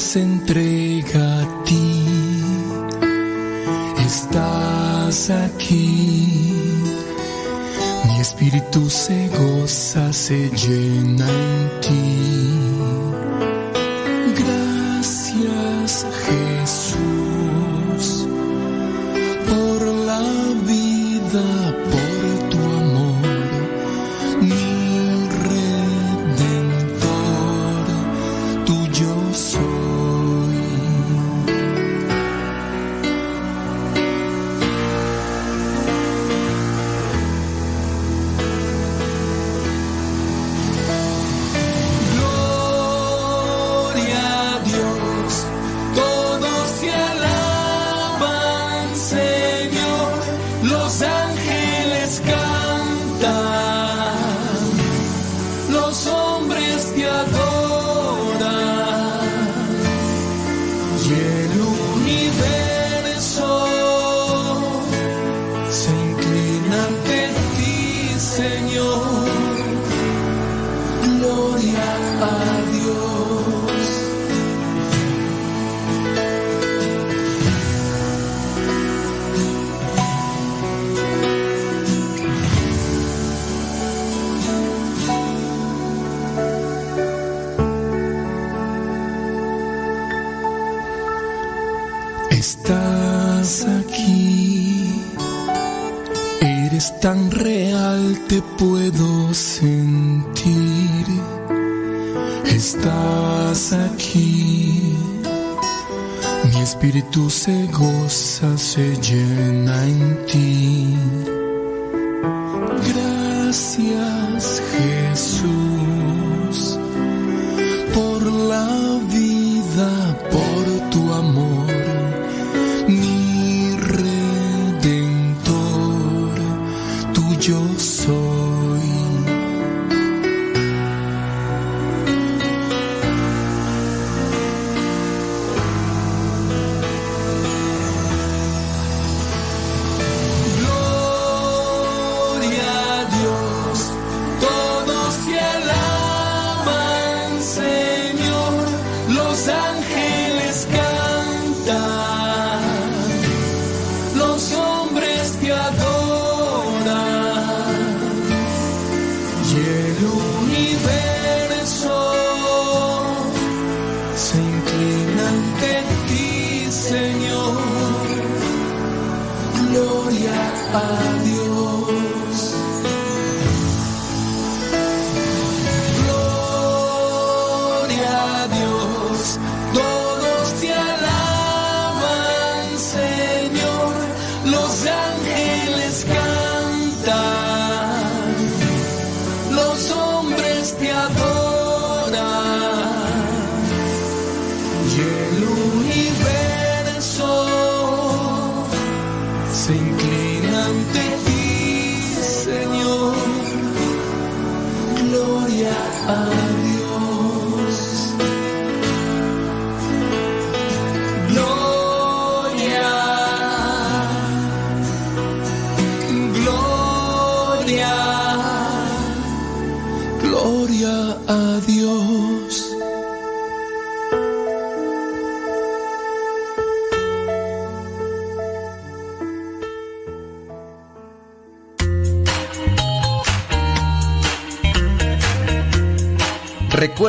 se entrega a ti. Estás aquí. Mi espíritu se goza, se llena en ti.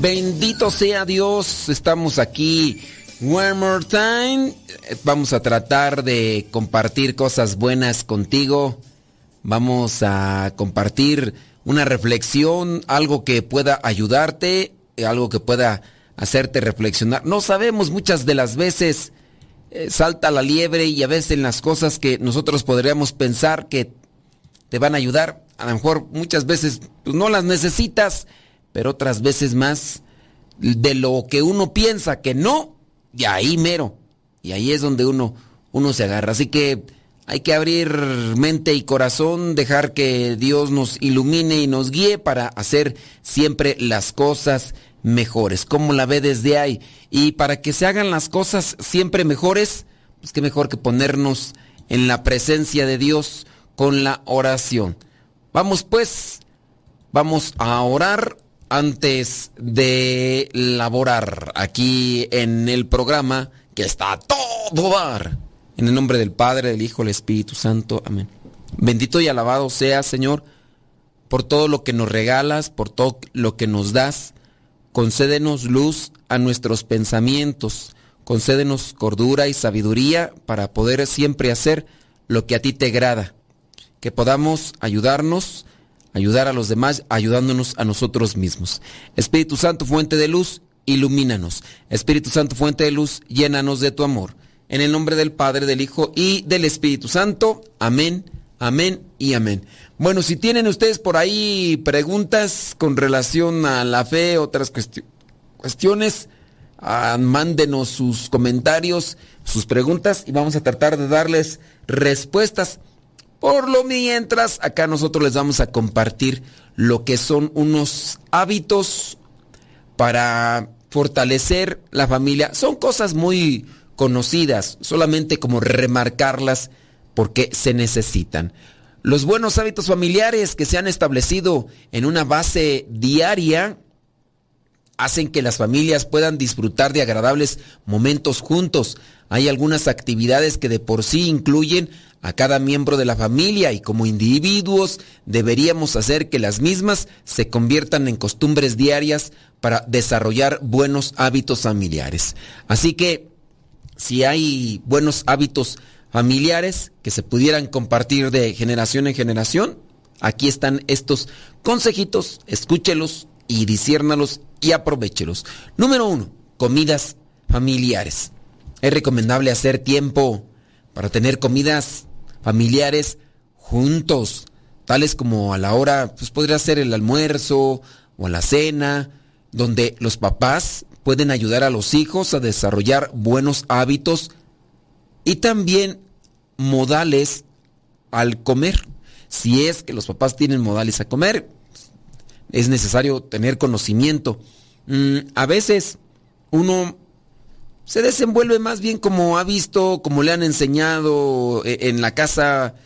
Bendito sea Dios, estamos aquí one more time. Vamos a tratar de compartir cosas buenas contigo. Vamos a compartir una reflexión, algo que pueda ayudarte, algo que pueda hacerte reflexionar. No sabemos muchas de las veces eh, salta la liebre y a veces en las cosas que nosotros podríamos pensar que te van a ayudar, a lo mejor muchas veces pues, no las necesitas, pero otras veces más de lo que uno piensa que no, y ahí mero. Y ahí es donde uno, uno se agarra. Así que hay que abrir mente y corazón, dejar que Dios nos ilumine y nos guíe para hacer siempre las cosas mejores, como la ve desde ahí. Y para que se hagan las cosas siempre mejores, pues qué mejor que ponernos en la presencia de Dios con la oración. Vamos pues, vamos a orar antes de laborar aquí en el programa que está a todo dar. En el nombre del Padre, del Hijo, del Espíritu Santo. Amén. Bendito y alabado sea, Señor, por todo lo que nos regalas, por todo lo que nos das. Concédenos luz a nuestros pensamientos. Concédenos cordura y sabiduría para poder siempre hacer lo que a ti te agrada. Que podamos ayudarnos, ayudar a los demás, ayudándonos a nosotros mismos. Espíritu Santo, fuente de luz, ilumínanos. Espíritu Santo, fuente de luz, llénanos de tu amor. En el nombre del Padre, del Hijo y del Espíritu Santo. Amén, amén y amén. Bueno, si tienen ustedes por ahí preguntas con relación a la fe, otras cuestiones, ah, mándenos sus comentarios, sus preguntas y vamos a tratar de darles respuestas. Por lo mientras, acá nosotros les vamos a compartir lo que son unos hábitos para fortalecer la familia. Son cosas muy conocidas, solamente como remarcarlas porque se necesitan. Los buenos hábitos familiares que se han establecido en una base diaria hacen que las familias puedan disfrutar de agradables momentos juntos. Hay algunas actividades que de por sí incluyen a cada miembro de la familia y como individuos deberíamos hacer que las mismas se conviertan en costumbres diarias para desarrollar buenos hábitos familiares. Así que si hay buenos hábitos familiares que se pudieran compartir de generación en generación, aquí están estos consejitos, escúchelos y disiérnalos y aprovechelos. Número uno, comidas familiares. Es recomendable hacer tiempo para tener comidas familiares juntos, tales como a la hora, pues podría ser el almuerzo o la cena, donde los papás pueden ayudar a los hijos a desarrollar buenos hábitos y también modales al comer. Si es que los papás tienen modales a comer, es necesario tener conocimiento. Mm, a veces uno se desenvuelve más bien como ha visto, como le han enseñado eh, en la casa.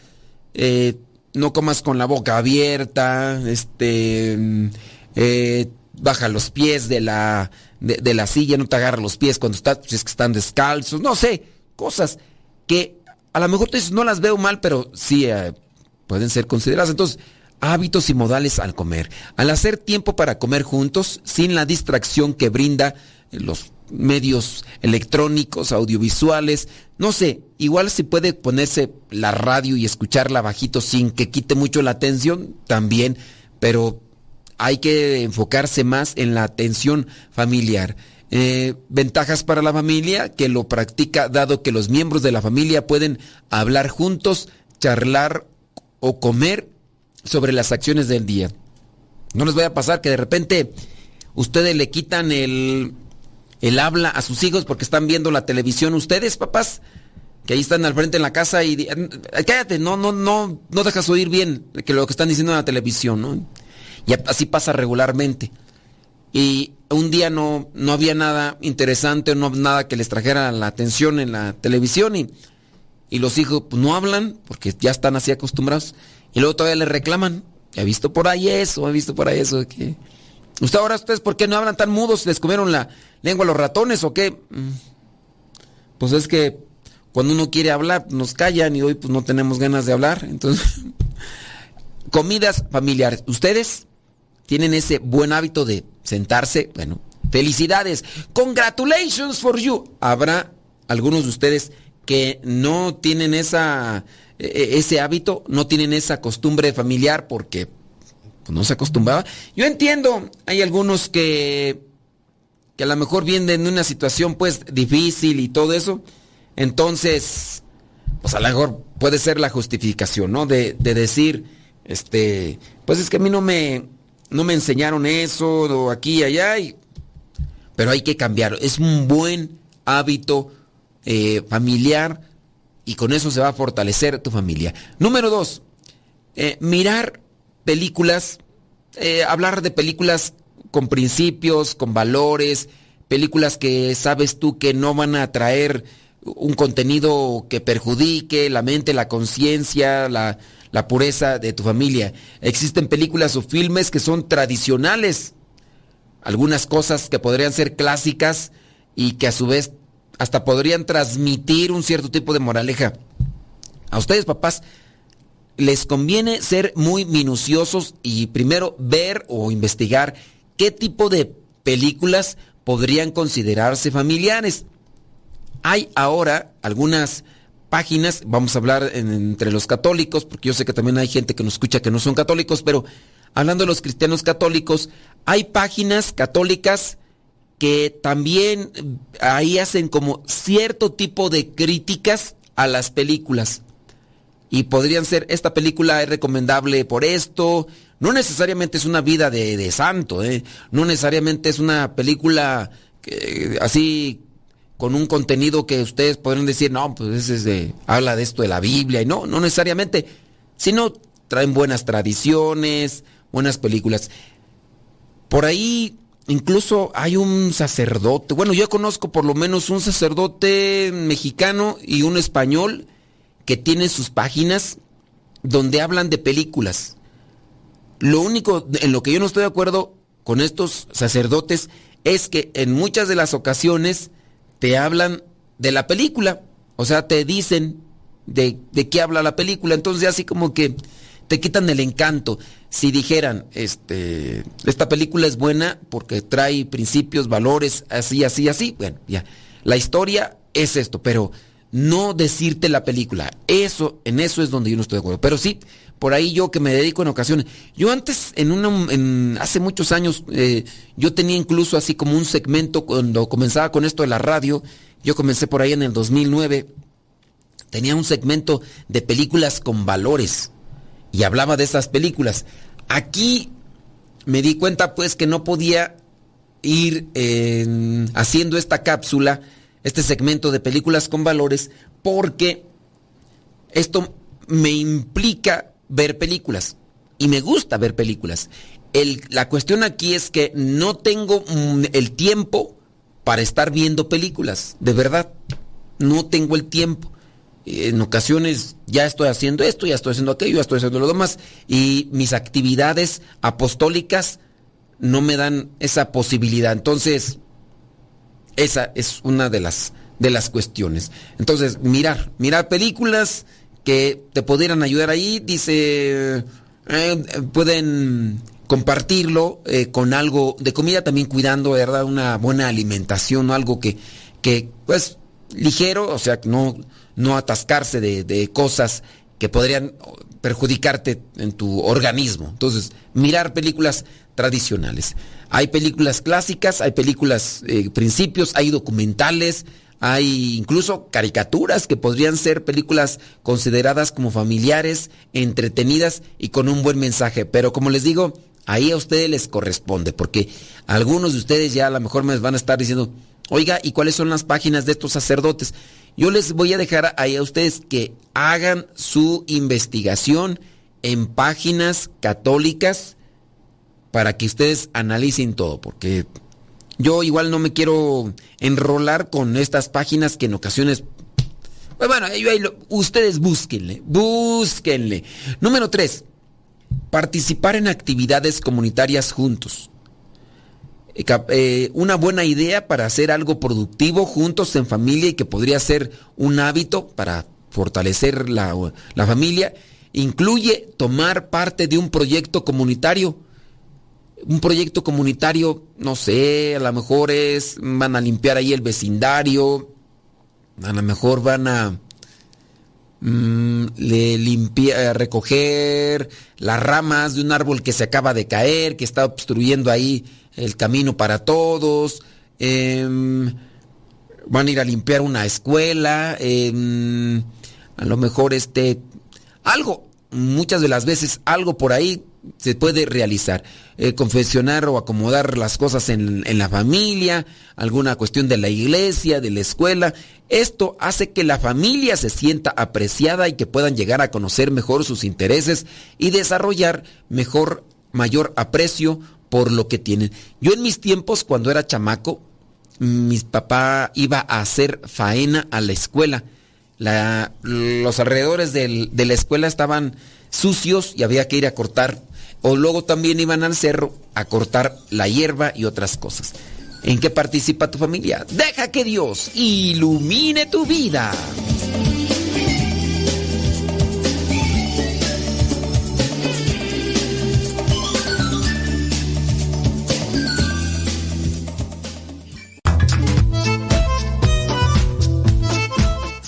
Eh, no comas con la boca abierta, este, mm, eh, baja los pies de la, de, la silla, no te agarra los pies cuando estás, si es que están descalzos, no sé, cosas que a lo mejor no las veo mal, pero sí pueden ser consideradas. Entonces, hábitos y modales al comer. Al hacer tiempo para comer juntos, sin la distracción que brinda los medios electrónicos, audiovisuales, no sé, igual si puede ponerse la radio y escucharla bajito sin que quite mucho la atención, también, pero hay que enfocarse más en la atención familiar. Eh, ventajas para la familia que lo practica dado que los miembros de la familia pueden hablar juntos, charlar o comer sobre las acciones del día. No les vaya a pasar que de repente ustedes le quitan el, el habla a sus hijos porque están viendo la televisión. Ustedes, papás, que ahí están al frente en la casa y cállate, no, no, no, no dejas oír bien que lo que están diciendo en la televisión, ¿no? Y así pasa regularmente. Y un día no, no había nada interesante, no nada que les trajera la atención en la televisión y, y los hijos pues, no hablan porque ya están así acostumbrados. Y luego todavía les reclaman. He visto por ahí eso, he visto por ahí eso. Que... ¿Usted ahora ustedes por qué no hablan tan mudos? ¿Les comieron la lengua a los ratones o qué? Mm. Pues es que cuando uno quiere hablar nos callan y hoy pues no tenemos ganas de hablar. Entonces, comidas familiares. ¿Ustedes? tienen ese buen hábito de sentarse, bueno, felicidades, congratulations for you. Habrá algunos de ustedes que no tienen esa, e, e, ese hábito, no tienen esa costumbre familiar porque pues, no se acostumbraba. Yo entiendo, hay algunos que, que a lo mejor vienen de una situación pues difícil y todo eso, entonces, pues a lo mejor puede ser la justificación, ¿no? De, de decir, este, pues es que a mí no me, no me enseñaron eso, o aquí y allá, pero hay que cambiarlo. Es un buen hábito eh, familiar y con eso se va a fortalecer tu familia. Número dos, eh, mirar películas, eh, hablar de películas con principios, con valores, películas que sabes tú que no van a traer un contenido que perjudique la mente, la conciencia, la, la pureza de tu familia. Existen películas o filmes que son tradicionales, algunas cosas que podrían ser clásicas y que a su vez hasta podrían transmitir un cierto tipo de moraleja. A ustedes, papás, les conviene ser muy minuciosos y primero ver o investigar qué tipo de películas podrían considerarse familiares. Hay ahora algunas páginas, vamos a hablar entre los católicos, porque yo sé que también hay gente que nos escucha que no son católicos, pero hablando de los cristianos católicos, hay páginas católicas que también ahí hacen como cierto tipo de críticas a las películas. Y podrían ser, esta película es recomendable por esto, no necesariamente es una vida de, santo, ¿eh? no necesariamente es una película así con un contenido que ustedes podrían decir, no, pues ese es de, habla de esto de la Biblia, y no, no necesariamente, sino traen buenas tradiciones, buenas películas. Por ahí incluso hay un sacerdote, bueno, yo conozco por lo menos un sacerdote mexicano y un español que tienen sus páginas donde hablan de películas. Lo único en lo que yo no estoy de acuerdo con estos sacerdotes es que en muchas de las ocasiones te hablan de la película, o sea, te dicen de, de qué habla la película, entonces así como que te quitan el encanto. Si dijeran, este, esta película es buena porque trae principios, valores, así, así, así, bueno, ya. La historia es esto, pero no decirte la película. Eso, en eso es donde yo no estoy de acuerdo. Pero sí, por ahí yo que me dedico en ocasiones. Yo antes, en una, en, hace muchos años, eh, yo tenía incluso así como un segmento cuando comenzaba con esto de la radio. Yo comencé por ahí en el 2009. Tenía un segmento de películas con valores y hablaba de esas películas. Aquí me di cuenta pues que no podía ir haciendo esta cápsula, este segmento de películas con valores, porque esto me implica ver películas y me gusta ver películas. la cuestión aquí es que no tengo mm, el tiempo para estar viendo películas, de verdad, no tengo el tiempo en ocasiones ya estoy haciendo esto, ya estoy haciendo aquello, ya estoy haciendo lo demás, y mis actividades apostólicas no me dan esa posibilidad. Entonces, esa es una de las, de las cuestiones. Entonces, mirar, mirar películas que te pudieran ayudar ahí, dice, eh, pueden compartirlo eh, con algo de comida, también cuidando, ¿verdad? Una buena alimentación, algo que, que, pues, ligero, o sea, no no atascarse de, cosas que podrían perjudicarte en tu organismo. Entonces, mirar películas tradicionales. Hay películas clásicas, hay películas eh, principios, hay documentales, hay incluso caricaturas que podrían ser películas consideradas como familiares, entretenidas y con un buen mensaje. Pero como les digo, ahí a ustedes les corresponde, porque algunos de ustedes ya a lo mejor me van a estar diciendo, oiga, ¿y cuáles son las páginas de estos sacerdotes? Yo les voy a dejar ahí a ustedes que hagan su investigación en páginas católicas para que ustedes analicen todo, porque yo igual no me quiero enrolar con estas páginas que en ocasiones... Pues bueno, ustedes búsquenle, búsquenle. Número tres, participar en actividades comunitarias juntos. Eh, una buena idea para hacer algo productivo juntos en familia y que podría ser un hábito para fortalecer la, la familia, incluye tomar parte de un proyecto comunitario. Un proyecto comunitario, no sé, a lo mejor es, van a limpiar ahí el vecindario, a lo mejor van a mm, limpiar, recoger las ramas de un árbol que se acaba de caer, que está obstruyendo ahí el camino para todos, em, van a ir a limpiar una escuela, em, a lo mejor este, algo, muchas de las veces algo por ahí se puede realizar. Eh, confesionar o acomodar las cosas en, en, la familia, alguna cuestión de la iglesia, de la escuela. Esto hace que la familia se sienta apreciada y que puedan llegar a conocer mejor sus intereses y desarrollar mejor, mayor aprecio por lo que tienen. Yo en mis tiempos, cuando era chamaco, mi papá iba a hacer faena a la escuela. los alrededores de la escuela estaban sucios y había que ir a cortar. O luego también iban al cerro a cortar la hierba y otras cosas. ¿En qué participa tu familia? Deja que Dios ilumine tu vida.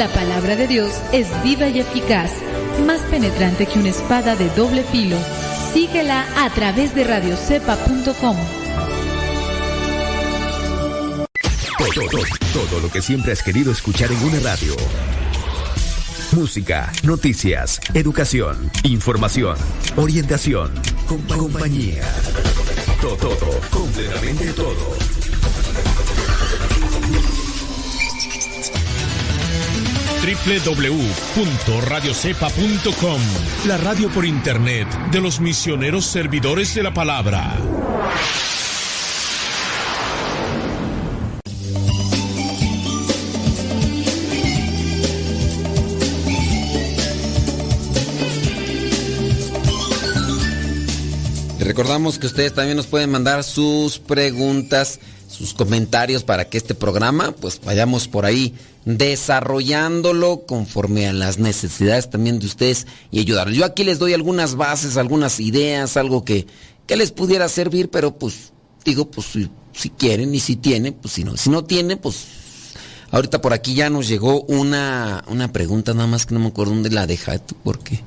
La palabra de Dios es viva y eficaz, más penetrante que una espada de doble filo. Síguela a través de radiocepa.com. Todo, todo, todo lo que siempre has querido escuchar en una radio. Música, noticias, educación, información, orientación, compa- compañía. Todo, todo, completamente todo. www.radiocepa.com La radio por internet de los misioneros servidores de la palabra. Recordamos que ustedes también nos pueden mandar sus preguntas, sus comentarios para que este programa, pues vayamos por ahí desarrollándolo conforme a las necesidades también de ustedes y ayudarlos. Yo aquí les doy algunas bases, algunas ideas, algo que, que les pudiera servir, pero pues digo, pues si, quieren y si tienen, pues si no, si no tienen, pues ahorita por aquí ya nos llegó una, una pregunta, nada más que no me acuerdo dónde la dejaste, porque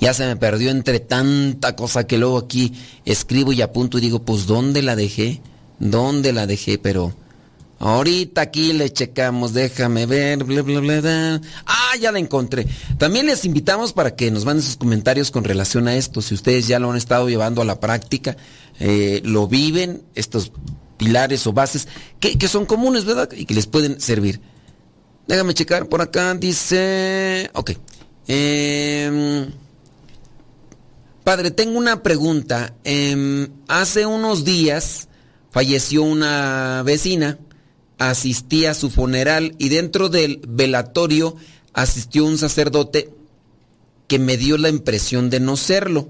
ya se me perdió entre tanta cosa que luego aquí escribo y apunto y digo, pues ¿dónde la dejé? ¿Dónde la dejé? Pero ahorita aquí le checamos, déjame ver, bla, bla, bla, bla. Ah, ya la encontré. También les invitamos para que nos manden sus comentarios con relación a esto. Si ustedes ya lo han estado llevando a la práctica, eh, lo viven, estos pilares o bases que, que son comunes, ¿verdad? Y que les pueden servir. Déjame checar por acá, dice... Ok. Em, Padre, tengo una pregunta. Em, hace unos días falleció una vecina, asistí a su funeral y dentro del velatorio asistió un sacerdote que me dio la impresión de no serlo.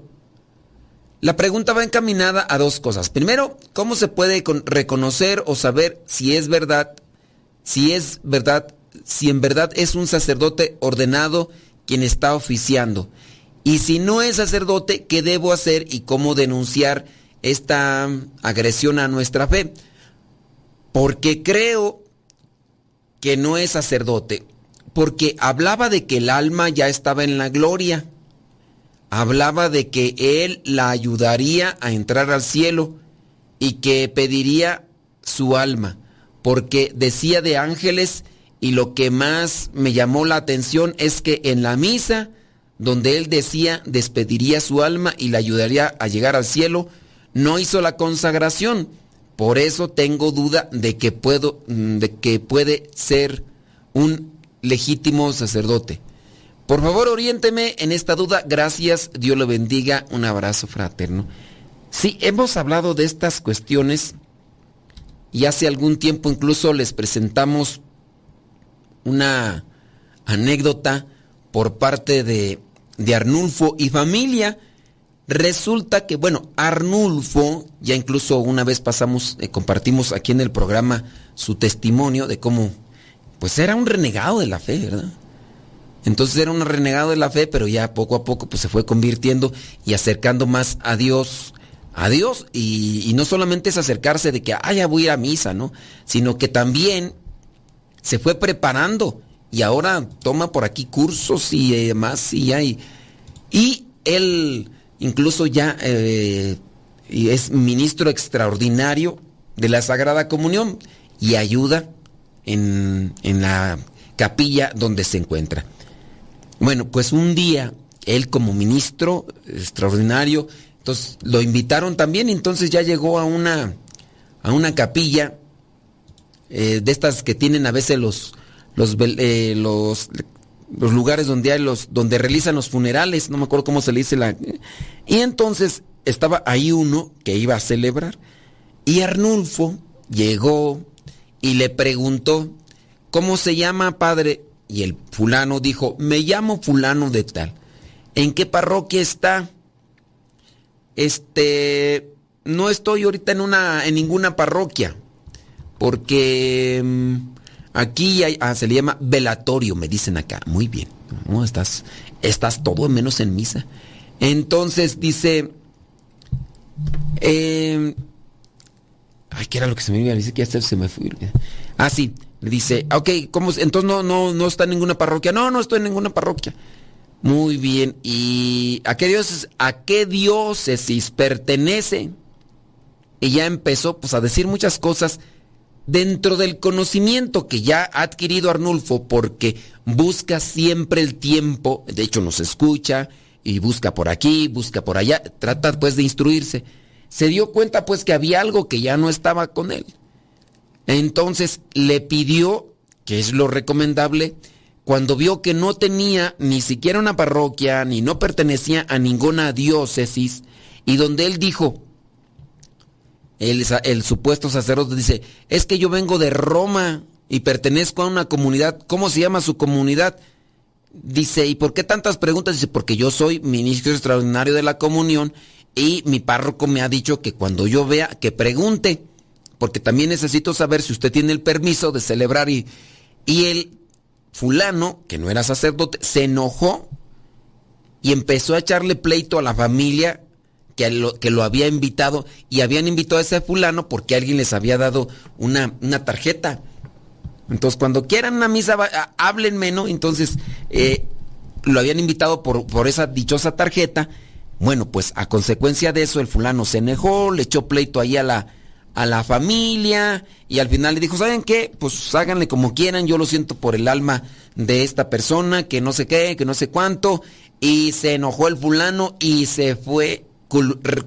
La pregunta va encaminada a dos cosas. Primero, ¿cómo se puede con- reconocer o saber si es verdad, si es verdad, si en verdad es un sacerdote ordenado quien está oficiando? Y si no es sacerdote, ¿qué debo hacer y cómo denunciar esta agresión a nuestra fe? Porque creo que no es sacerdote, porque hablaba de que el alma ya estaba en la gloria, hablaba de que él la ayudaría a entrar al cielo y que pediría su alma, porque decía de ángeles y lo que más me llamó la atención es que en la misa, donde él decía despediría su alma y la ayudaría a llegar al cielo, no hizo la consagración. Por eso tengo duda de que puedo, mm, de que puede ser un legítimo sacerdote. Por favor, oriénteme en esta duda. Gracias, Dios lo bendiga. Un abrazo fraterno. Sí, hemos hablado de estas cuestiones y hace algún tiempo incluso les presentamos una anécdota por parte de, de Arnulfo y familia. Resulta que, bueno, Arnulfo, ya incluso una vez pasamos, eh, compartimos aquí en el programa su testimonio de cómo, pues era un renegado de la fe, ¿verdad? Entonces era un renegado de la fe, pero ya poco a poco pues se fue convirtiendo y acercando más a Dios, a Dios, y, no solamente es acercarse de que, ah, ya voy a ir a misa, ¿no? Sino que también se fue preparando y ahora toma por aquí cursos y eh, demás y ya, y, y él incluso ya eh, es ministro extraordinario de la Sagrada Comunión y ayuda en, en la capilla donde se encuentra. Bueno, pues un día él como ministro extraordinario, entonces lo invitaron también, entonces ya llegó a una a una capilla eh, de estas que tienen a veces los los eh, los los lugares donde hay los donde realizan los funerales, no me acuerdo cómo se le dice la y entonces estaba ahí uno que iba a celebrar y Arnulfo llegó y le preguntó, ¿cómo se llama, padre? Y el fulano dijo, me llamo fulano de tal. ¿En qué parroquia está? Este, no estoy ahorita en una, en ninguna parroquia, porque mm, aquí hay, ah, se le llama velatorio, me dicen acá. Muy bien, no estás, estás todo menos en misa. Entonces dice, eh, ay, ¿qué era lo que se me iba? Dice que ya se me fue. Ah, sí, le dice, ok, ¿cómo? Entonces no, no, no está en ninguna parroquia. No, no estoy en ninguna parroquia. Muy bien. ¿Y a qué diócesis, a qué diócesis pertenece? Y ya empezó pues, a decir muchas cosas dentro del conocimiento que ya ha adquirido Arnulfo porque busca siempre el tiempo, de hecho nos escucha y busca por aquí, busca por allá, trata pues de instruirse. Se dio cuenta pues que había algo que ya no estaba con él. Entonces le pidió, que es lo recomendable, cuando vio que no tenía ni siquiera una parroquia, ni no pertenecía a ninguna diócesis, y donde él dijo, el, supuesto sacerdote dice, es que yo vengo de Roma y pertenezco a una comunidad, ¿cómo se llama su comunidad? Dice, ¿y por qué tantas preguntas? Dice, porque yo soy ministro extraordinario de la comunión y mi párroco me ha dicho que cuando yo vea, que pregunte, porque también necesito saber si usted tiene el permiso de celebrar y, y el fulano, que no era sacerdote, se enojó y empezó a echarle pleito a la familia que lo, había invitado y habían invitado a ese fulano porque alguien les había dado una, una tarjeta. Entonces, cuando quieran una misa, háblenme, ¿no? Entonces, eh, lo habían invitado por, por esa dichosa tarjeta. Bueno, pues a consecuencia de eso, el fulano se enojó, le echó pleito ahí a la, a la familia y al final le dijo, ¿saben qué? Pues háganle como quieran, yo lo siento por el alma de esta persona, que no sé qué, que no sé cuánto, y se enojó el fulano y se fue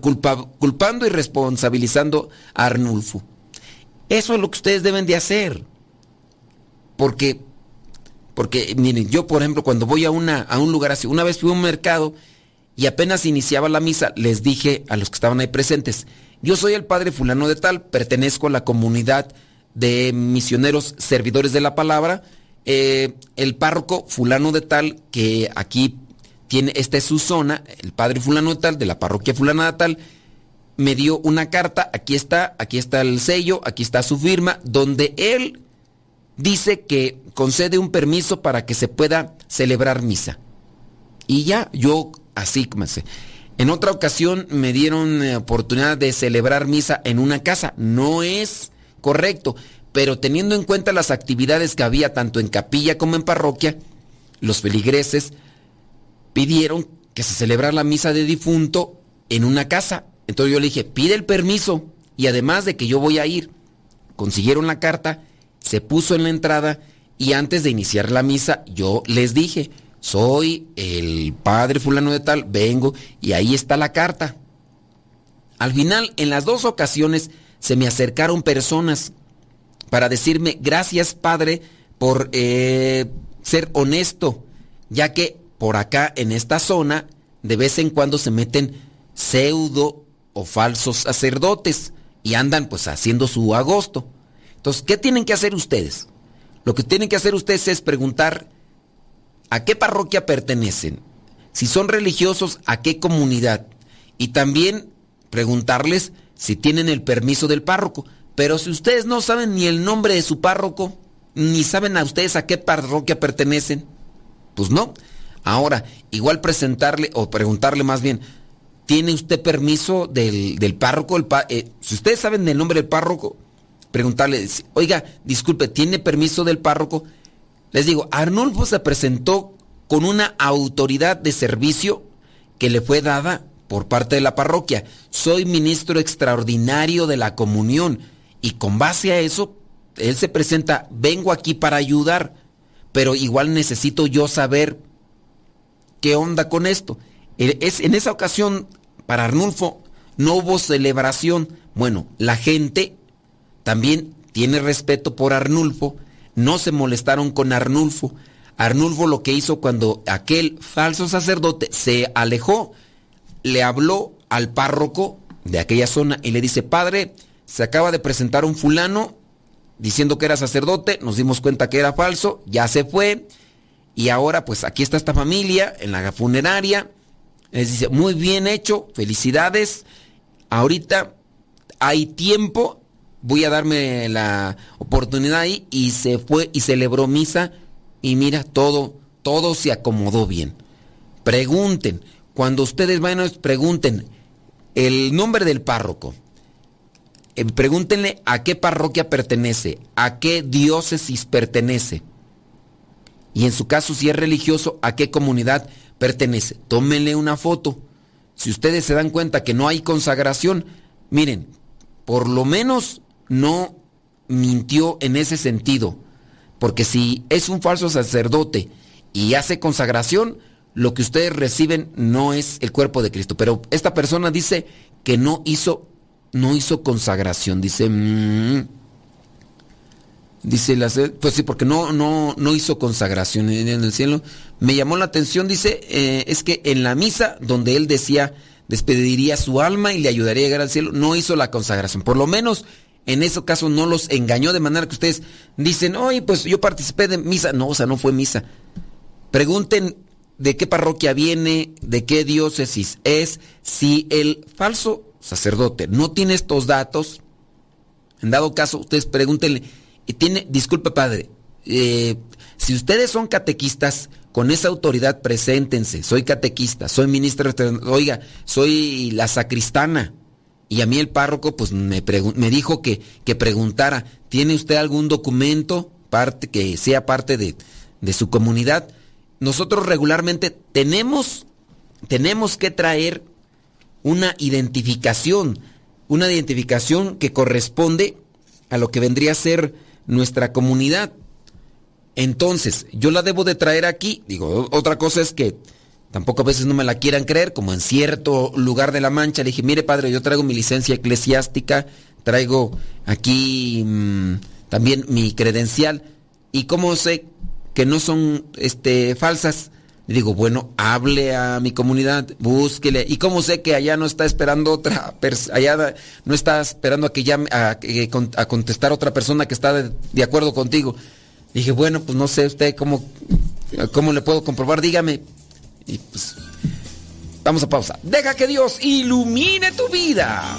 culpa, culpando y responsabilizando a Arnulfo. Eso es lo que ustedes deben de hacer. Porque, porque miren, yo por ejemplo cuando voy a, una, a un lugar así, una vez fui a un mercado y apenas iniciaba la misa, les dije a los que estaban ahí presentes, yo soy el padre fulano de tal, pertenezco a la comunidad de misioneros servidores de la palabra, eh, el párroco fulano de tal, que aquí esta es su zona, el padre fulano tal, de la parroquia fulana tal, me dio una carta, aquí está, aquí está el sello, aquí está su firma, donde él dice que concede un permiso para que se pueda celebrar misa. Y ya, yo así, en otra ocasión me dieron eh, oportunidad de celebrar misa en una casa. No es correcto, pero teniendo en cuenta las actividades que había tanto en capilla como en parroquia, los feligreses pidieron que se celebrara la misa de difunto en una casa. Entonces yo le dije, pide el permiso y además de que yo voy a ir, consiguieron la carta, se puso en la entrada y antes de iniciar la misa yo les dije, soy el padre fulano de tal, vengo y ahí está la carta. Al final, en las dos ocasiones, se me acercaron personas para decirme, gracias padre por eh, ser honesto, ya que por acá en esta zona de vez en cuando se meten pseudo o falsos sacerdotes y andan pues haciendo su agosto. Entonces, ¿qué tienen que hacer ustedes? Lo que tienen que hacer ustedes es preguntar a qué parroquia pertenecen, si son religiosos, a qué comunidad. Y también preguntarles si tienen el permiso del párroco. Pero si ustedes no saben ni el nombre de su párroco, ni saben a ustedes a qué parroquia pertenecen, pues no. Ahora, igual presentarle o preguntarle más bien, ¿tiene usted permiso del, párroco? Eh, si ustedes saben el nombre del párroco, preguntarle, oiga, disculpe, ¿tiene permiso del párroco? Les digo, Arnulfo se presentó con una autoridad de servicio que le fue dada por parte de la parroquia. Soy ministro extraordinario de la comunión y con base a eso, él se presenta, vengo aquí para ayudar, pero igual necesito yo saber qué onda con esto. Es, en esa ocasión, para Arnulfo, no hubo celebración. Bueno, la gente también tiene respeto por Arnulfo no se molestaron con Arnulfo. Arnulfo lo que hizo cuando aquel falso sacerdote se alejó, le habló al párroco de aquella zona y le dice, padre, se acaba de presentar un fulano diciendo que era sacerdote, nos dimos cuenta que era falso, ya se fue y ahora pues aquí está esta familia en la funeraria. Les dice, muy bien hecho, felicidades. Ahorita hay tiempo, voy a darme la oportunidad ahí y se fue y celebró misa y mira, todo, todo se acomodó bien. Pregunten, cuando ustedes vayan, pregunten el nombre del párroco. Eh, pregúntenle a qué parroquia pertenece, a qué diócesis pertenece. Y en su caso, si es religioso, a qué comunidad pertenece. Tómenle una foto. Si ustedes se dan cuenta que no hay consagración, miren, por lo menos no mintió en ese sentido. Porque si es un falso sacerdote y hace consagración, lo que ustedes reciben no es el cuerpo de Cristo. Pero esta persona dice que no hizo, no hizo consagración. Dice, mm, dice, pues sí, porque no, no, no hizo consagración en el cielo. Me llamó la atención, dice, eh, es que en la misa donde él decía, despediría su alma y le ayudaría a llegar al cielo, no hizo la consagración. Por lo menos en ese caso no los engañó de manera que ustedes dicen, oye, pues yo participé de misa. No, o sea, no fue misa. Pregunten de qué parroquia viene, de qué diócesis es. Si el falso sacerdote no tiene estos datos, en dado caso, ustedes pregúntenle, y tiene, disculpe padre, eh, si ustedes son catequistas, con esa autoridad preséntense, soy catequista, soy ministro, oiga, soy la sacristana. Y a mí el párroco pues me, me dijo que, que, preguntara, ¿tiene usted algún documento parte, que sea parte de, de su comunidad? nosotros regularmente tenemos, tenemos que traer una identificación, una identificación que corresponde a lo que vendría a ser nuestra comunidad. Entonces, yo la debo de traer aquí. Digo, otra cosa es que tampoco a veces no me la quieran creer, como en cierto lugar de la Mancha. Le dije, mire padre, yo traigo mi licencia eclesiástica, traigo aquí mm, también mi credencial. ¿Y cómo sé que no son este, falsas. Digo, bueno, hable a mi comunidad, búsquele. ¿Y cómo sé que allá no está esperando otra allá no está esperando a que llame, a, a, contestar otra persona que está de, acuerdo contigo? Dije, bueno, pues no sé usted cómo, cómo le puedo comprobar, dígame. Y pues, vamos a pausa. Deja que Dios ilumine tu vida.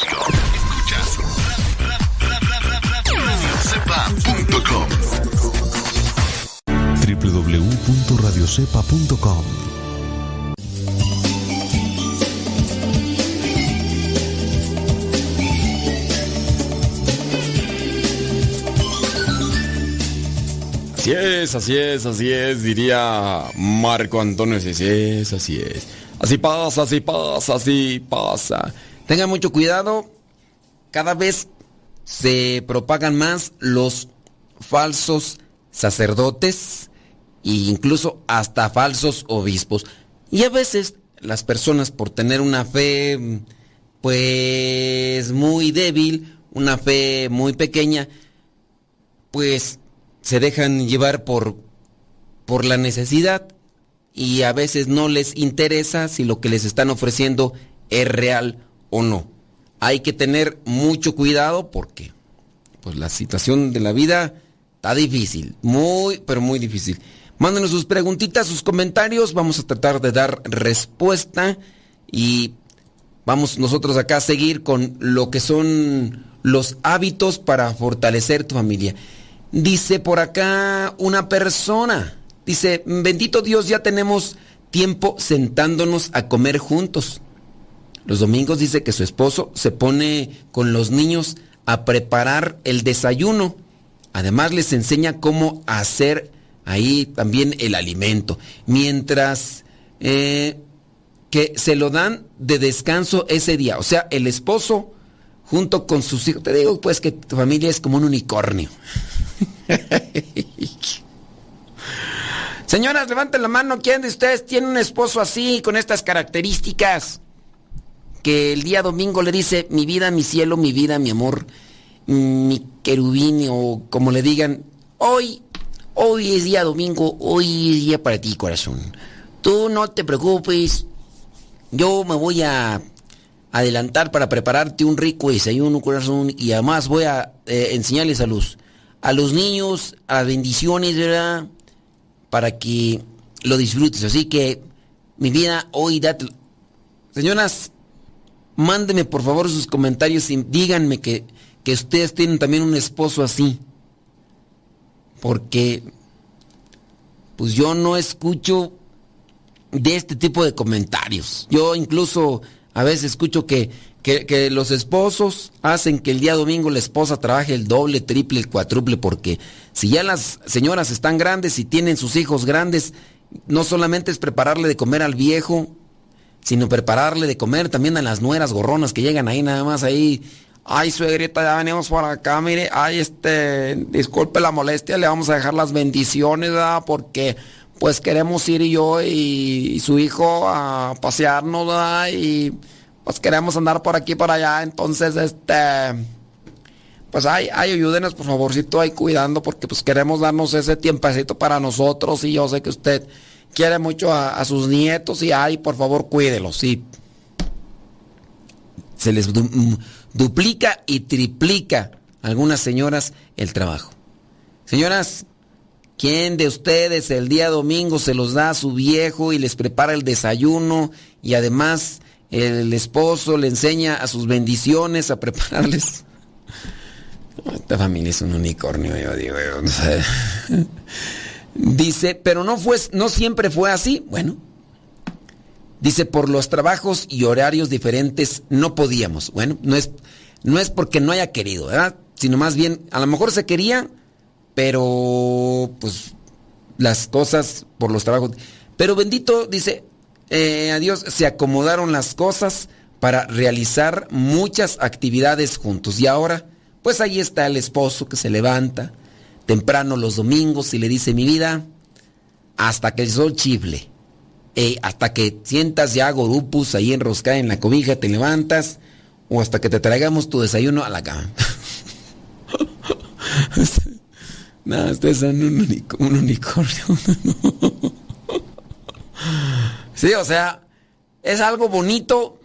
radiocepa.com www.radiocepa.com Así es, así es, así es, diría Marco Antonio, así es, así es. Así pasa, así pasa, así pasa. Tengan mucho cuidado, cada vez se propagan más los falsos sacerdotes e incluso hasta falsos obispos. Y a veces las personas por tener una fe pues muy débil, una fe muy pequeña, pues se dejan llevar por, por la necesidad y a veces no les interesa si lo que les están ofreciendo es real o no. Hay que tener mucho cuidado porque pues la situación de la vida está difícil, muy pero muy difícil. Mándenos sus preguntitas, sus comentarios, vamos a tratar de dar respuesta y vamos nosotros acá a seguir con lo que son los hábitos para fortalecer tu familia. Dice por acá una persona, dice, bendito Dios, ya tenemos tiempo sentándonos a comer juntos. Los domingos dice que su esposo se pone con los niños a preparar el desayuno. Además les enseña cómo hacer ahí también el alimento. Mientras eh, que se lo dan de descanso ese día. O sea, el esposo junto con sus hijos. Te digo pues que tu familia es como un unicornio. Señoras, levanten la mano. ¿Quién de ustedes tiene un esposo así, con estas características? Que el día domingo le dice, mi vida, mi cielo, mi vida, mi amor, mi querubín, o como le digan, hoy, hoy es día domingo, hoy es día para ti, corazón. Tú no te preocupes, yo me voy a adelantar para prepararte un rico desayuno, corazón, y además voy a eh, enseñarles a los a los niños, a bendiciones, ¿verdad? Para que lo disfrutes. Así que, mi vida, hoy date... Señoras, mándenme por favor sus comentarios y díganme que, que ustedes tienen también un esposo así. Porque, pues yo no escucho de este tipo de comentarios. Yo incluso a veces escucho que que, los esposos hacen que el día domingo la esposa trabaje el doble, triple, el cuádruple, porque si ya las señoras están grandes y tienen sus hijos grandes, no solamente es prepararle de comer al viejo, sino prepararle de comer también a las nueras gorronas que llegan ahí nada más ahí. Ay, suegrita, ya venimos por acá, mire, ay, este, disculpe la molestia, le vamos a dejar las bendiciones, ¿verdad? Porque pues queremos ir yo y, su hijo a pasearnos, ¿verdad? Y pues queremos andar por aquí por allá, entonces este pues ay, ay, ayúdenos por favorcito ahí cuidando porque pues queremos darnos ese tiempecito para nosotros y yo sé que usted quiere mucho a, sus nietos y ay, por favor cuídelos, sí. Se les mm, duplica y triplica algunas señoras el trabajo. Señoras, ¿quién de ustedes el día domingo se los da a su viejo y les prepara el desayuno y además el esposo le enseña a sus bendiciones, a prepararles. Esta familia es un unicornio, yo digo. Dice, pero no fue, no siempre fue así. Bueno, dice por los trabajos y horarios diferentes no podíamos. Bueno, no es, no es porque no haya querido, ¿verdad? Sino más bien, a lo mejor se quería, pero pues las cosas por los trabajos. Pero bendito, dice, eh, a Dios se acomodaron las cosas para realizar muchas actividades juntos. Y ahora, pues ahí está el esposo que se levanta temprano los domingos y le dice, mi vida, hasta que el sol chifle, eh, hasta que sientas ya gorupus ahí enroscada en la cobija, te levantas, o hasta que te traigamos tu desayuno a la cama. no, ustedes son un, un unicornio. Sí, o sea, es algo bonito,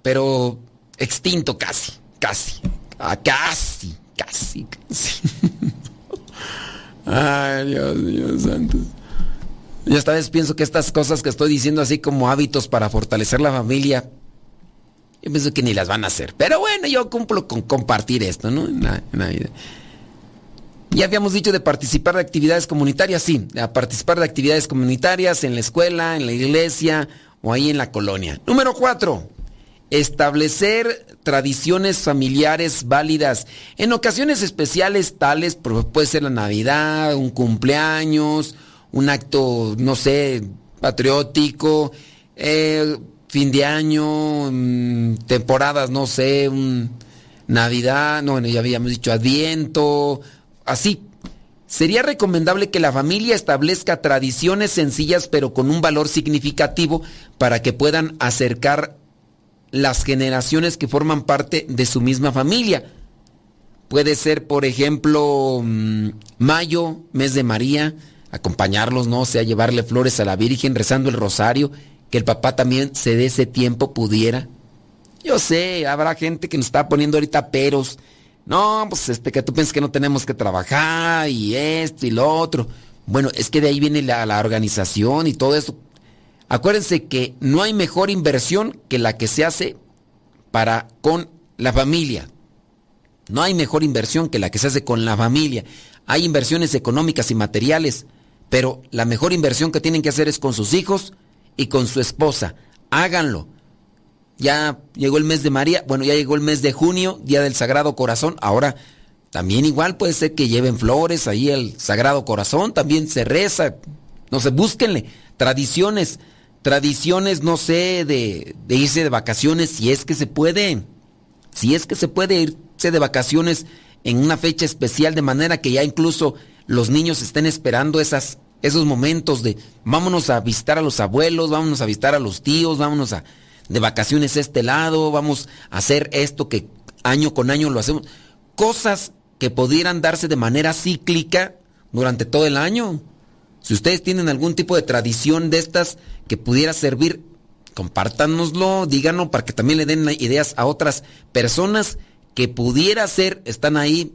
pero extinto casi, casi. Ah, casi, casi, casi. Ay, Dios mío santo. Y esta vez pienso que estas cosas que estoy diciendo así como hábitos para fortalecer la familia, yo pienso que ni las van a hacer. Pero bueno, yo cumplo con compartir esto, ¿no? Ya habíamos dicho de participar de actividades comunitarias, sí, a participar de actividades comunitarias en la escuela, en la iglesia o ahí en la colonia. Número cuatro, establecer tradiciones familiares válidas. En ocasiones especiales tales, puede ser la Navidad, un cumpleaños, un acto, no sé, patriótico, eh, fin de año, mm, temporadas, no sé, un Navidad, no, ya habíamos dicho Adviento, así. Sería recomendable que la familia establezca tradiciones sencillas pero con un valor significativo para que puedan acercar las generaciones que forman parte de su misma familia. Puede ser, por ejemplo, mm, mayo, mes de María, acompañarlos, no o sea, llevarle flores a la Virgen rezando el rosario, que el papá también se dé ese tiempo pudiera. Yo sé, habrá gente que nos está poniendo ahorita peros. No, pues este que tú piensas que no tenemos que trabajar y esto y lo otro. Bueno, es que de ahí viene la, la organización y todo eso. Acuérdense que no hay mejor inversión que la que se hace para con la familia. No hay mejor inversión que la que se hace con la familia. Hay inversiones económicas y materiales, pero la mejor inversión que tienen que hacer es con sus hijos y con su esposa. Háganlo. Ya llegó el mes de María, bueno, ya llegó el mes de junio, Día del Sagrado Corazón. Ahora también igual puede ser que lleven flores ahí al Sagrado Corazón, también se reza. No sé, búsquenle tradiciones tradiciones, no sé, de, irse de vacaciones, si es que se puede, si es que se puede irse de vacaciones en una fecha especial, de manera que ya incluso los niños estén esperando esas, esos momentos de vámonos a visitar a los abuelos, vámonos a visitar a los tíos, vámonos a de vacaciones a este lado, vamos a hacer esto que año con año lo hacemos. Cosas que pudieran darse de manera cíclica durante todo el año. Si ustedes tienen algún tipo de tradición de estas que pudiera servir, compártanoslo, díganos para que también le den ideas a otras personas que pudiera ser, están ahí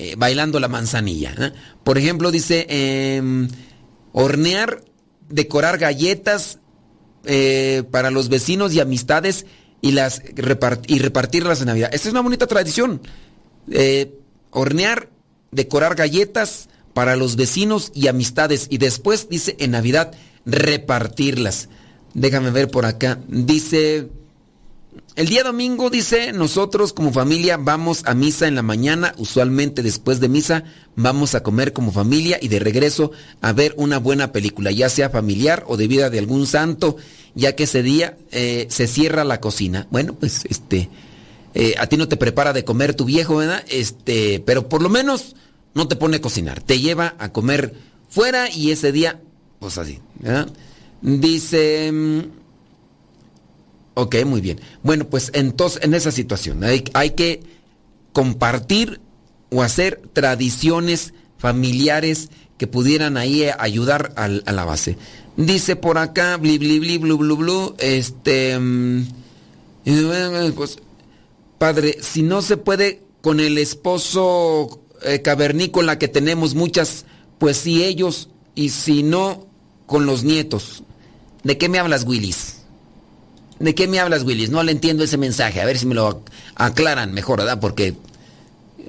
eh, bailando la manzanilla. ¿eh? Por ejemplo, dice em, hornear, decorar galletas eh, para los vecinos y amistades y las y repartirlas en Navidad. Esta es una bonita tradición. hornear, decorar galletas para los vecinos y amistades. Y después dice en Navidad repartirlas. Déjame ver por acá. Dice, el día domingo dice, nosotros como familia vamos a misa en la mañana, usualmente después de misa vamos a comer como familia y de regreso a ver una buena película, ya sea familiar o de vida de algún santo, ya que ese día eh, se cierra la cocina. Bueno, pues este, eh, a ti no te prepara de comer tu viejo, ¿verdad? Este, pero por lo menos no te pone a cocinar, te lleva a comer fuera y ese día, pues así. Dice... Ok, muy bien. Bueno, pues entonces en esa situación hay, hay que compartir o hacer tradiciones familiares que pudieran ahí ayudar a, la base. Dice por acá, bli, bli, bli, blu, blu, blu, este... Mm, pues, padre, si no se puede con el esposo eh, cavernícola que tenemos muchas, pues sí ellos, y si no, con los nietos. ¿De qué me hablas, Willis? ¿De qué me hablas, Willis? No le entiendo ese mensaje. A ver si me lo aclaran mejor, ¿verdad? Porque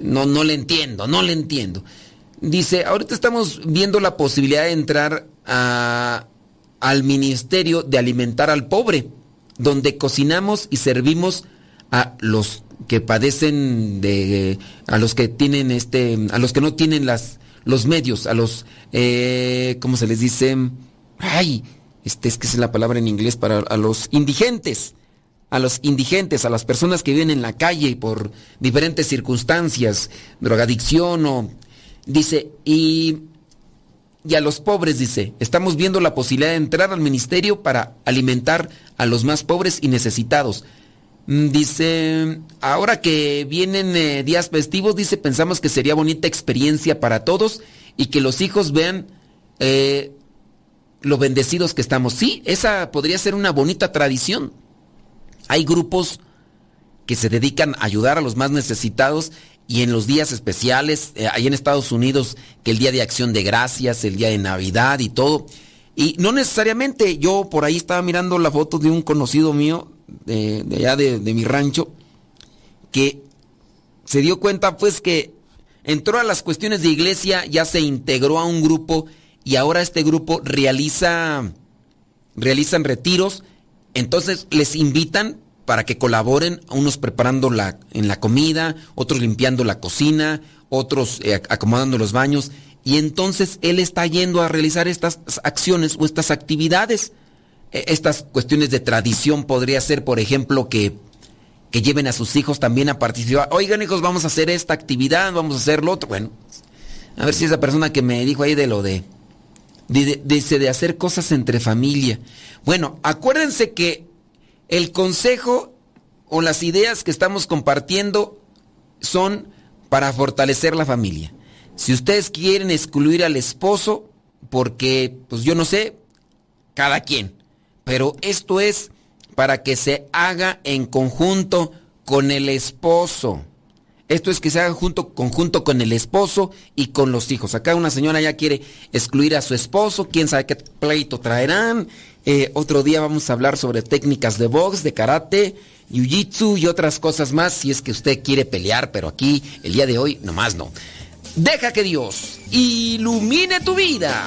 no, no le entiendo, no le entiendo. Dice, ahorita estamos viendo la posibilidad de entrar a, al ministerio de alimentar al pobre, donde cocinamos y servimos a los que padecen de a los que tienen este a los que no tienen las los medios a los eh, cómo se les dice ay este es que es la palabra en inglés para a los indigentes a los indigentes a las personas que viven en la calle por diferentes circunstancias drogadicción o dice y y a los pobres dice estamos viendo la posibilidad de entrar al ministerio para alimentar a los más pobres y necesitados. Mm, dice, ahora que vienen eh, días festivos, dice, pensamos que sería bonita experiencia para todos y que los hijos vean eh, lo bendecidos que estamos. Sí, esa podría ser una bonita tradición. Hay grupos que se dedican a ayudar a los más necesitados y en los días especiales, eh, ahí en Estados Unidos, que el Día de Acción de Gracias, el Día de Navidad y todo. Y no necesariamente, yo por ahí estaba mirando la foto de un conocido mío, de, allá de, mi rancho, que se dio cuenta pues que entró a las cuestiones de iglesia, ya se integró a un grupo y ahora este grupo realiza realizan retiros, entonces les invitan para que colaboren, unos preparando la, en la comida, otros limpiando la cocina, otros eh, acomodando los baños, y entonces él está yendo a realizar estas acciones o estas actividades. E, estas cuestiones de tradición podría ser, por ejemplo, que, que lleven a sus hijos también a participar. Oigan, hijos, vamos a hacer esta actividad, vamos a hacer lo otro. Bueno, a ver si esa persona que me dijo ahí de lo de dice de, hacer cosas entre familia. Bueno, acuérdense que el consejo o las ideas que estamos compartiendo son para fortalecer la familia. Si ustedes quieren excluir al esposo, porque, pues yo no sé, cada quien. Pero esto es para que se haga en conjunto con el esposo. Esto es que se haga junto, conjunto con el esposo y con los hijos. Acá una señora ya quiere excluir a su esposo, quién sabe qué pleito traerán. Eh, otro día vamos a hablar sobre técnicas de box, de karate, jiu-jitsu y otras cosas más si es que usted quiere pelear, pero aquí el día de hoy nomás no. Deja que Dios ilumine tu vida.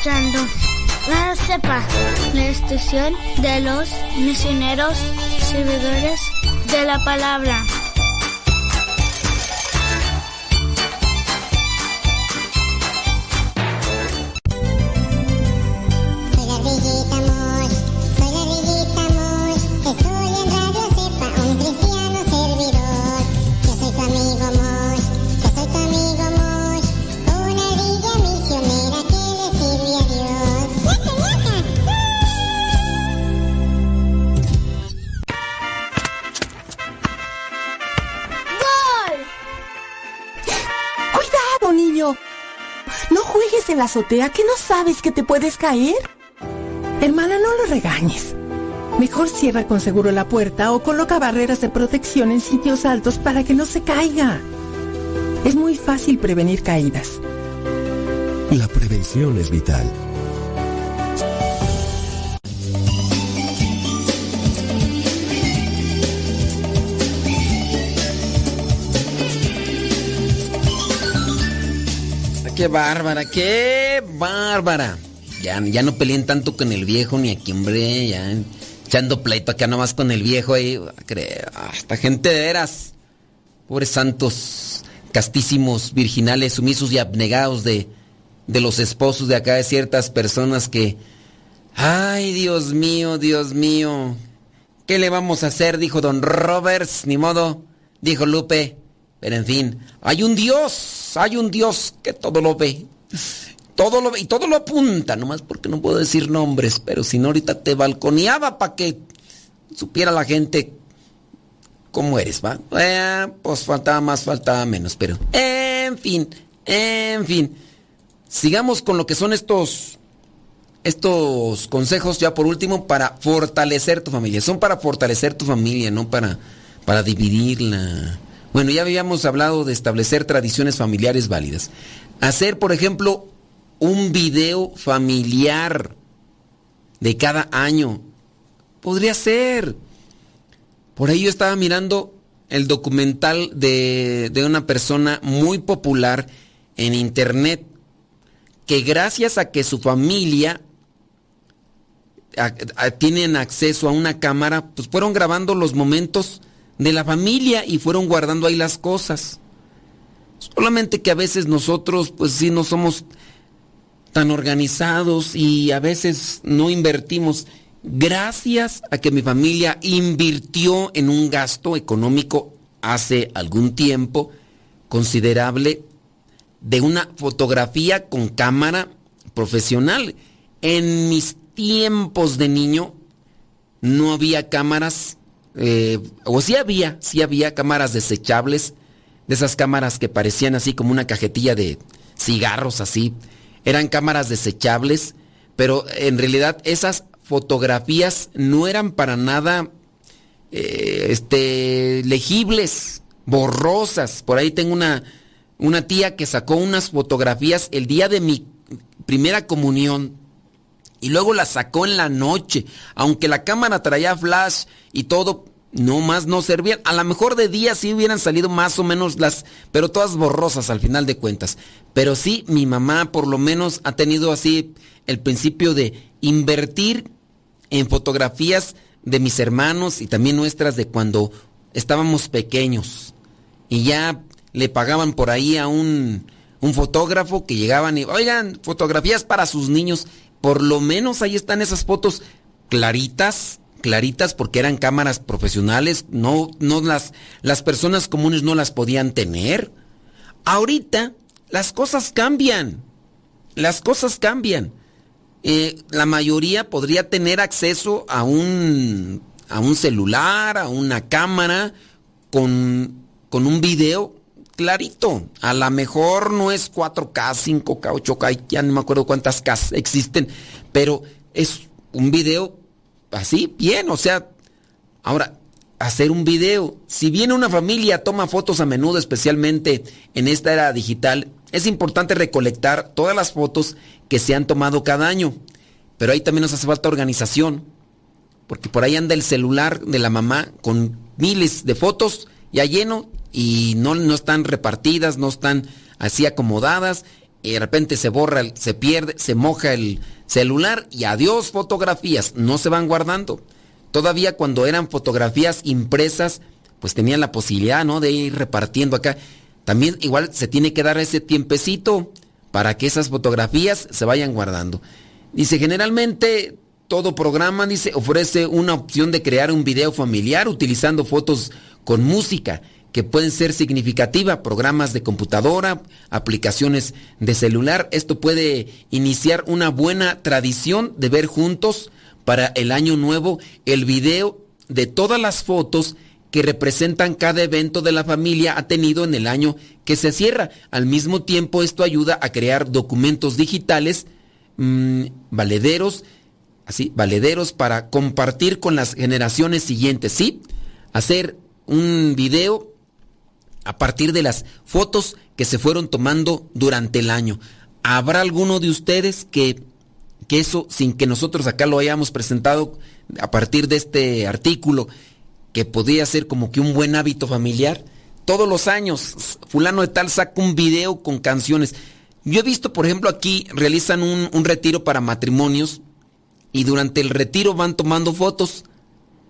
Escuchando CEPA, la estación de los misioneros servidores de la palabra. La azotea, que no sabes que te puedes caer. Hermana, no lo regañes. Mejor cierra con seguro la puerta o coloca barreras de protección en sitios altos para que no se caiga. Es muy fácil prevenir caídas. La prevención es vital. Qué bárbara, qué bárbara. Ya, ya no peleen tanto con el viejo ni aquí, hombre. Ya echando pleito acá nomás con el viejo ahí. Hasta gente de veras. Pobres santos, castísimos, virginales, sumisos y abnegados de, de los esposos de acá de ciertas personas que. Ay, Dios mío, Dios mío. ¿Qué le vamos a hacer? Dijo don Roberts, ni modo. Dijo Lupe. Pero en fin, hay un Dios, hay un Dios que todo lo ve. Todo lo ve y todo lo apunta, nomás porque no puedo decir nombres, pero si no ahorita te balconeaba para que supiera la gente cómo eres, ¿va? Eh, pues faltaba más, faltaba menos, pero en fin, en fin. Sigamos con lo que son estos estos consejos ya por último para fortalecer tu familia. Son para fortalecer tu familia, no para para dividirla. Bueno, ya habíamos hablado de establecer tradiciones familiares válidas. Hacer, por ejemplo, un video familiar de cada año. Podría ser. Por ahí yo estaba mirando el documental de, de una persona muy popular en internet que gracias a que su familia a- tienen acceso a una cámara, pues fueron grabando los momentos de la familia y fueron guardando ahí las cosas. Solamente que a veces nosotros, pues sí, no somos tan organizados y a veces no invertimos gracias a que mi familia invirtió en un gasto económico hace algún tiempo considerable de una fotografía con cámara profesional. En mis tiempos de niño no había cámaras, eh, o sí había, sí había cámaras desechables, de esas cámaras que parecían así como una cajetilla de cigarros así. Eran cámaras desechables, pero en realidad esas fotografías no eran para nada eh, este, legibles, borrosas. Por ahí tengo una, una tía que sacó unas fotografías el día de mi primera comunión y luego las sacó en la noche. Aunque la cámara traía flash y todo, no más no servían. A lo mejor de día sí hubieran salido más o menos las, pero todas borrosas al final de cuentas. Pero sí, mi mamá por lo menos ha tenido así el principio de invertir en fotografías de mis hermanos y también nuestras de cuando estábamos pequeños. Y ya le pagaban por ahí a un, un fotógrafo que llegaban y, oigan, fotografías para sus niños. Por lo menos ahí están esas fotos claritas, claritas porque eran cámaras profesionales, no, no las, las personas comunes no las podían tener. Ahorita las cosas cambian, las cosas cambian. Eh, la mayoría podría tener acceso a un, a un celular, a una cámara, con, con un video clarito. A lo mejor no es 4K, 5K, 8K, ya no me acuerdo cuántas K existen, pero es un video así, bien, o sea, ahora, hacer un video, si bien una familia toma fotos a menudo, especialmente en esta era digital, es importante recolectar todas las fotos que se han tomado cada año. Pero ahí también nos hace falta organización, porque por ahí anda el celular de la mamá con miles de fotos ya lleno y no, no están repartidas, no están así acomodadas, y de repente se borra, se pierde, se moja el celular y adiós fotografías, no se van guardando. Todavía cuando eran fotografías impresas, pues tenían la posibilidad, ¿no? De ir repartiendo acá. También igual se tiene que dar ese tiempecito para que esas fotografías se vayan guardando. Dice, generalmente todo programa, dice, ofrece una opción de crear un video familiar utilizando fotos con música que pueden ser significativa, programas de computadora, aplicaciones de celular. Esto puede iniciar una buena tradición de ver juntos para el año nuevo el video de todas las fotos que representan cada evento de la familia ha tenido en el año que se cierra. Al mismo tiempo, esto ayuda a crear documentos digitales mmm, valederos, así, valederos para compartir con las generaciones siguientes, ¿sí? Hacer un video a partir de las fotos que se fueron tomando durante el año. ¿Habrá alguno de ustedes que, que eso, sin que nosotros acá lo hayamos presentado a partir de este artículo, que podría ser como que un buen hábito familiar. Todos los años, fulano de tal saca un video con canciones. Yo he visto, por ejemplo, aquí realizan un, un, retiro para matrimonios y durante el retiro van tomando fotos.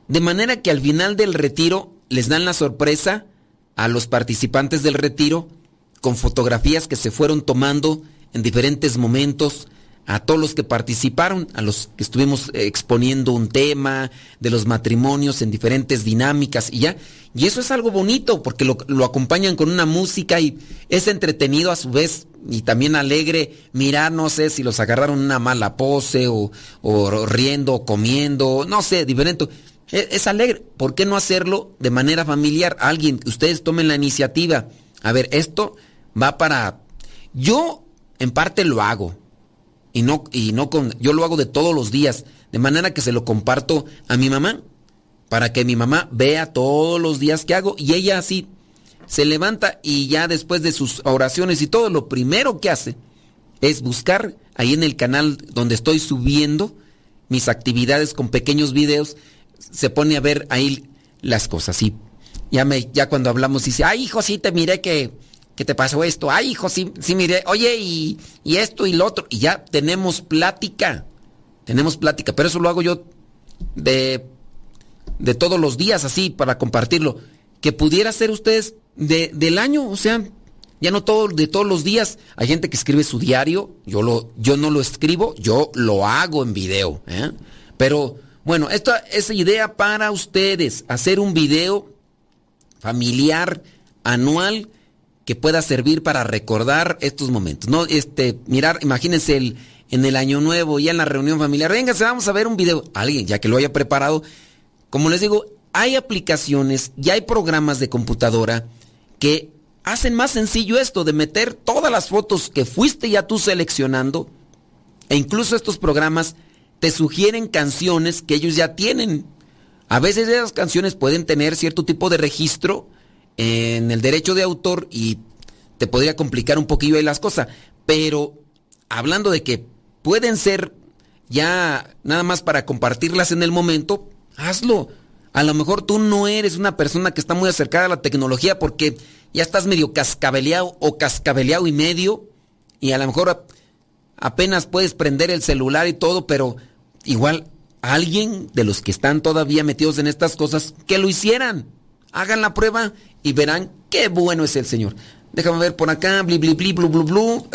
De manera que al final del retiro les dan la sorpresa a los participantes del retiro con fotografías que se fueron tomando en diferentes momentos a todos los que participaron, a los que estuvimos exponiendo un tema de los matrimonios en diferentes dinámicas y ya. Y eso es algo bonito porque lo, acompañan con una música y es entretenido a su vez y también alegre mirar, no sé si los agarraron una mala pose o, o riendo o comiendo, no sé, diferente. Es, alegre. ¿Por qué no hacerlo de manera familiar? Alguien, ustedes tomen la iniciativa. A ver, esto va para... Yo en parte lo hago y no, y no con, yo lo hago de todos los días, de manera que se lo comparto a mi mamá, para que mi mamá vea todos los días que hago y ella así se levanta y ya después de sus oraciones y todo, lo primero que hace es buscar ahí en el canal donde estoy subiendo mis actividades con pequeños videos, se pone a ver ahí las cosas y ya me, ya cuando hablamos dice, ay hijo, sí te miré que ¿Qué te pasó esto? Ay, hijo, sí, sí, mire, oye, y, y, esto y lo otro. Y ya tenemos plática. Tenemos plática. Pero eso lo hago yo de, de todos los días, así, para compartirlo. Que pudiera ser ustedes de, del año, o sea, ya no todo, de todos los días. Hay gente que escribe su diario. Yo, lo, yo no lo escribo, yo lo hago en video. ¿eh? Pero Bueno, esta es idea para ustedes, hacer un video familiar anual que pueda servir para recordar estos momentos. No, este, mirar, imagínense el, en el año nuevo, ya en la reunión familiar, vénganse, vamos a ver un video. Alguien, ya que lo haya preparado. Como les digo, hay aplicaciones y hay programas de computadora que hacen más sencillo esto de meter todas las fotos que fuiste ya tú seleccionando. E incluso estos programas te sugieren canciones que ellos ya tienen. A veces esas canciones pueden tener cierto tipo de registro en el derecho de autor y te podría complicar un poquillo ahí las cosas. Pero hablando de que pueden ser ya nada más para compartirlas en el momento, hazlo. A lo mejor tú no eres una persona que está muy acercada a la tecnología porque ya estás medio cascabeleado o cascabeleado y medio y a lo mejor apenas puedes prender el celular y todo, pero igual alguien de los que están todavía metidos en estas cosas, que lo hicieran. Hagan la prueba y verán qué bueno es el Señor. Déjame ver por acá, bli bli bli blu blu blu.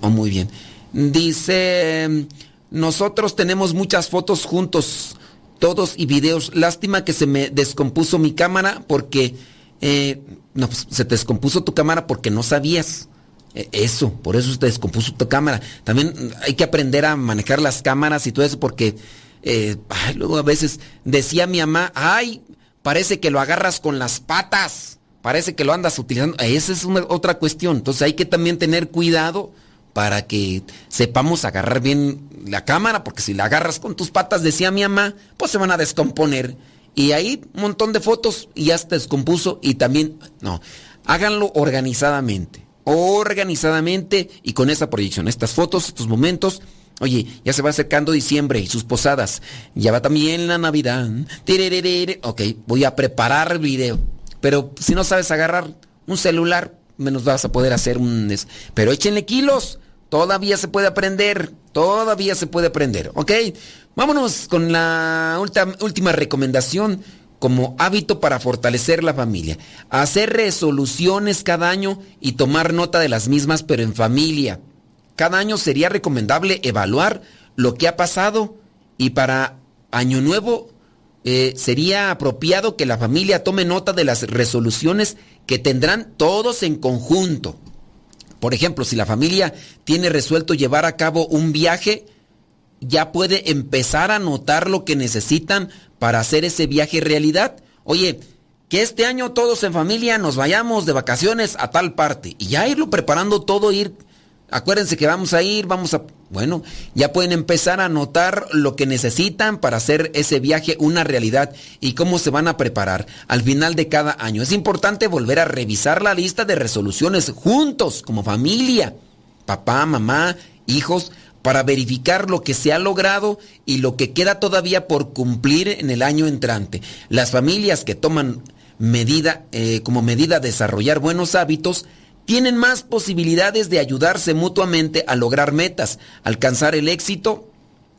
Oh, muy bien. Dice, nosotros tenemos muchas fotos juntos, todos y videos. Lástima que se me descompuso mi cámara porque eh, no, pues, se descompuso tu cámara porque no sabías. E, eso, por eso se descompuso tu cámara. También hay que aprender a manejar las cámaras y todo eso porque eh, luego a veces decía mi mamá, ay, parece que lo agarras con las patas, parece que lo andas utilizando. Esa es una, otra cuestión. Entonces hay que también tener cuidado para que sepamos agarrar bien la cámara, porque si la agarras con tus patas, decía mi mamá, pues se van a descomponer. Y ahí un montón de fotos y ya se descompuso y también, no, háganlo organizadamente, organizadamente y con esa proyección, estas fotos, estos momentos, Oye, ya se va acercando diciembre y sus posadas. Ya va también la Navidad. Ok, voy a preparar video. Pero si no sabes agarrar un celular, menos vas a poder hacer un... Pero échenle kilos. Todavía se puede aprender. Todavía se puede aprender. ¿Ok? Vámonos con la última recomendación como hábito para fortalecer la familia. Hacer resoluciones cada año y tomar nota de las mismas, pero en familia. Cada año sería recomendable evaluar lo que ha pasado y para Año Nuevo eh, sería apropiado que la familia tome nota de las resoluciones que tendrán todos en conjunto. Por ejemplo, si la familia tiene resuelto llevar a cabo un viaje, ya puede empezar a notar lo que necesitan para hacer ese viaje realidad. Oye, que este año todos en familia nos vayamos de vacaciones a tal parte y ya irlo preparando todo, ir Acuérdense que vamos a ir, vamos a... Bueno, ya pueden empezar a notar lo que necesitan para hacer ese viaje una realidad y cómo se van a preparar al final de cada año. Es importante volver a revisar la lista de resoluciones juntos, como familia, papá, mamá, hijos, para verificar lo que se ha logrado y lo que queda todavía por cumplir en el año entrante. Las familias que toman medida, eh, como medida desarrollar buenos hábitos, tienen más posibilidades de ayudarse mutuamente a lograr metas, alcanzar el éxito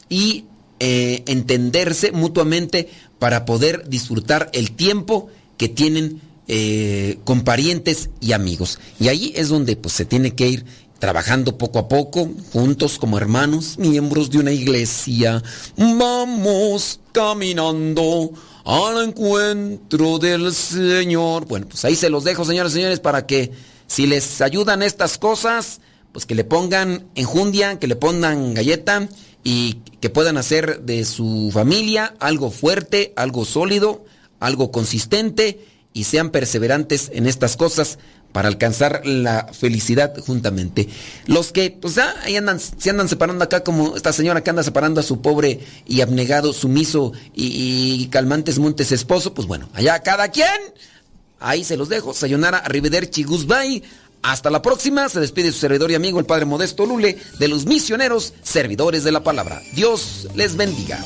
y eh, entenderse mutuamente para poder disfrutar el tiempo que tienen eh, con parientes y amigos. Y ahí es donde pues, se tiene que ir trabajando poco a poco, juntos como hermanos, miembros de una iglesia. Vamos caminando al encuentro del Señor. Bueno, pues ahí se los dejo, señores y señores, para que si les ayudan estas cosas, pues que le pongan enjundia, que le pongan galleta y que puedan hacer de su familia algo fuerte, algo sólido, algo consistente y sean perseverantes en estas cosas para alcanzar la felicidad juntamente. Los que, pues ya, ahí andan, se andan separando acá como esta señora que anda separando a su pobre y abnegado, sumiso y, calmantes montes esposo, pues bueno, allá cada quien Ahí se los dejo. Sayonara, arrivederci, goodbye. Hasta la próxima. Se despide su servidor y amigo, el Padre Modesto Lule, de los misioneros, servidores de la palabra. Dios les bendiga.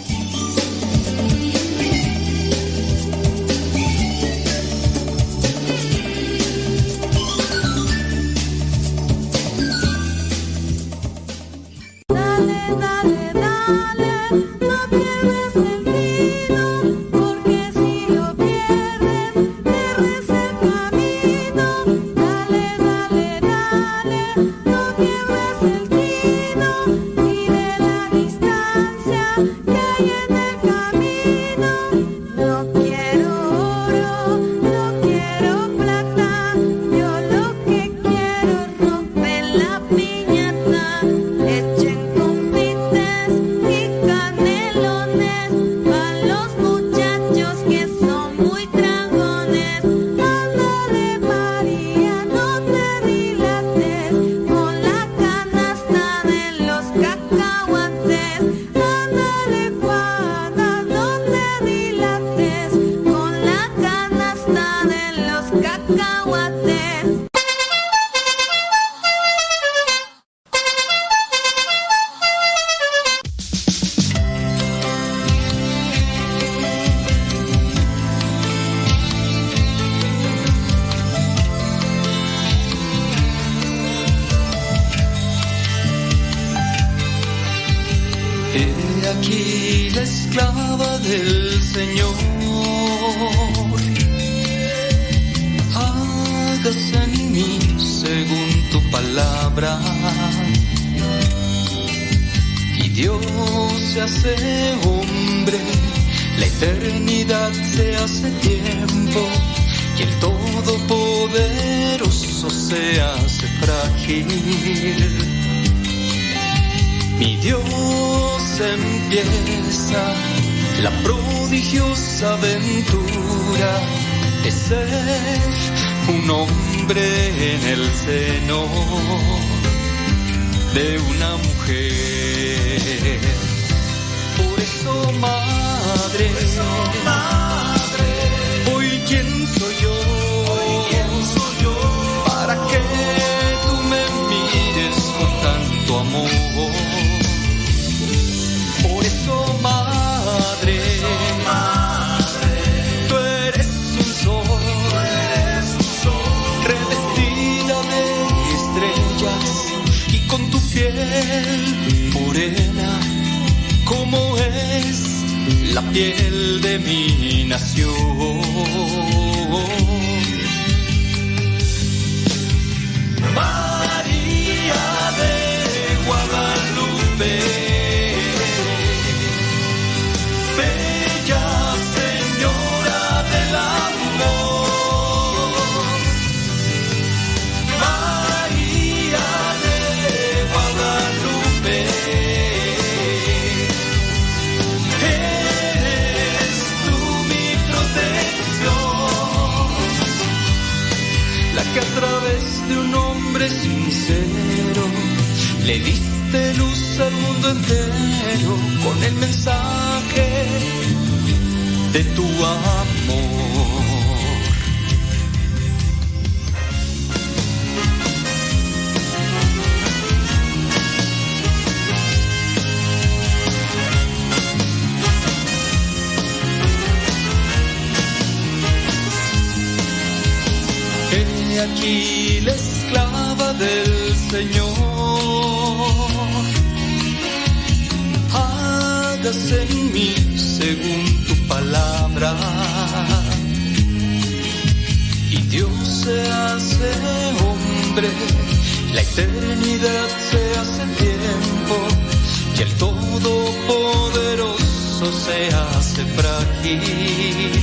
la piel de mi nación. Le diste luz al mundo entero con el mensaje de tu amor. aquí la esclava del Señor hágase en mí según tu palabra. Y Dios se hace hombre, la eternidad se hace tiempo, y el Todopoderoso se hace frágil.